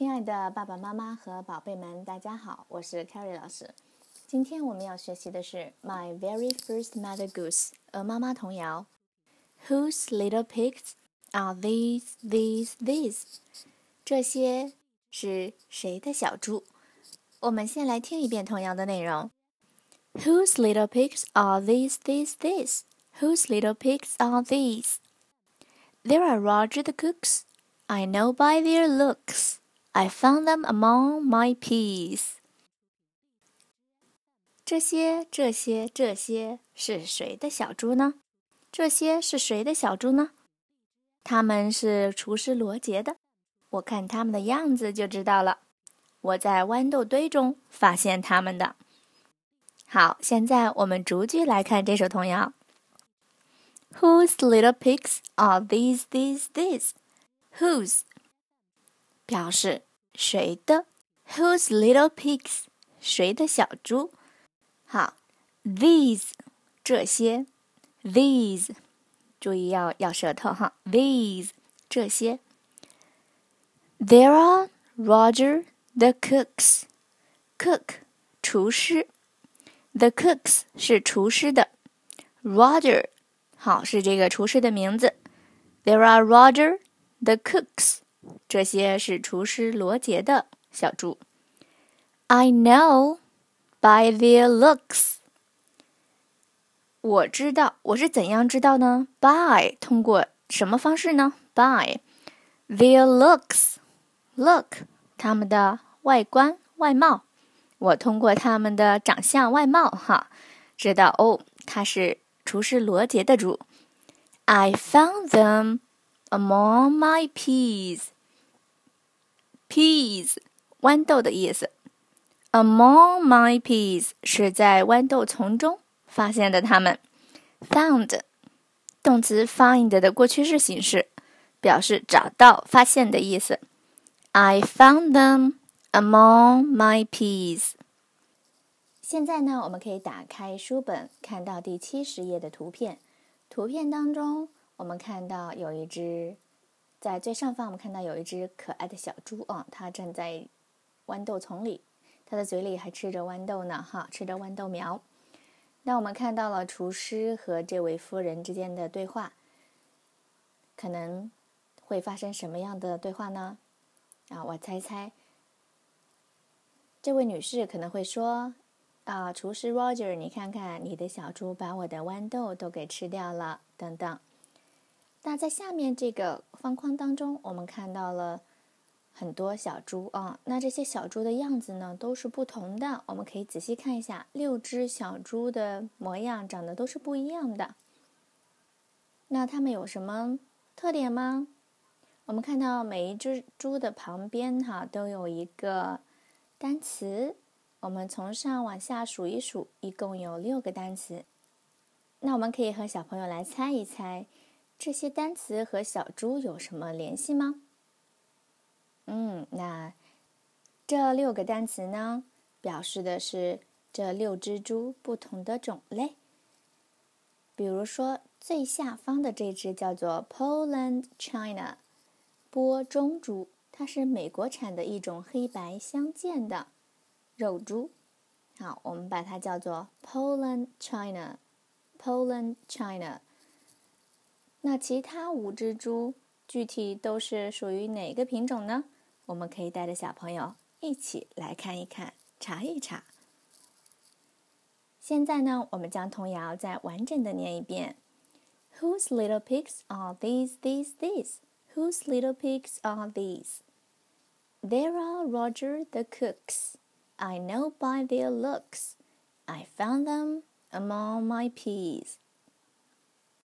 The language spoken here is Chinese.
亲爱的爸爸妈妈和宝贝们，大家好，我是 Carrie 老师。今天我们要学习的是《My Very First Mother Goose》鹅妈妈童谣。Whose little pigs are these? These? These? 这些是谁的小猪？我们先来听一遍童谣的内容。Whose little pigs are these? These? These? Whose little pigs are these? There are Roger the cooks. I know by their looks. I found them among my peas. 这些、这些、这些是谁的小猪呢？这些是谁的小猪呢？他们是厨师罗杰的。我看他们的样子就知道了。我在豌豆堆中发现他们的。好，现在我们逐句来看这首童谣。Whose little pigs are these? These? These? Whose 表示谁的？Whose little pigs？谁的小猪？好，these 这些，these 注意要咬舌头哈，these 这些。There are Roger the cooks. Cook 厨师，the cooks 是厨师的，Roger 好是这个厨师的名字。There are Roger the cooks. 这些是厨师罗杰的小猪。I know by their looks。我知道，我是怎样知道呢？By 通过什么方式呢？By their looks，look 他们的外观外貌。我通过他们的长相外貌，哈，知道哦，他是厨师罗杰的猪。I found them among my peas。peas，豌豆的意思。Among my peas 是在豌豆丛中发现的它们。Found，动词 find 的过去式形式，表示找到、发现的意思。I found them among my peas。现在呢，我们可以打开书本，看到第七十页的图片。图片当中，我们看到有一只。在最上方，我们看到有一只可爱的小猪啊，它站在豌豆丛里，它的嘴里还吃着豌豆呢，哈，吃着豌豆苗。那我们看到了厨师和这位夫人之间的对话，可能会发生什么样的对话呢？啊，我猜猜，这位女士可能会说：“啊，厨师 Roger，你看看，你的小猪把我的豌豆都给吃掉了，等等。”那在下面这个方框当中，我们看到了很多小猪啊。那这些小猪的样子呢，都是不同的。我们可以仔细看一下，六只小猪的模样长得都是不一样的。那它们有什么特点吗？我们看到每一只猪的旁边哈都有一个单词，我们从上往下数一数，一共有六个单词。那我们可以和小朋友来猜一猜。这些单词和小猪有什么联系吗？嗯，那这六个单词呢，表示的是这六只猪不同的种类。比如说，最下方的这只叫做 Poland China，波中猪，它是美国产的一种黑白相间的肉猪。好，我们把它叫做 Poland China，Poland China。那其他五只猪具体都是属于哪个品种呢？我们可以带着小朋友一起来看一看，查一查。现在呢，我们将童谣再完整的念一遍：Whose little pigs are these? These? These? Whose little pigs are these? There are Roger the cooks. I know by their looks. I found them among my peas.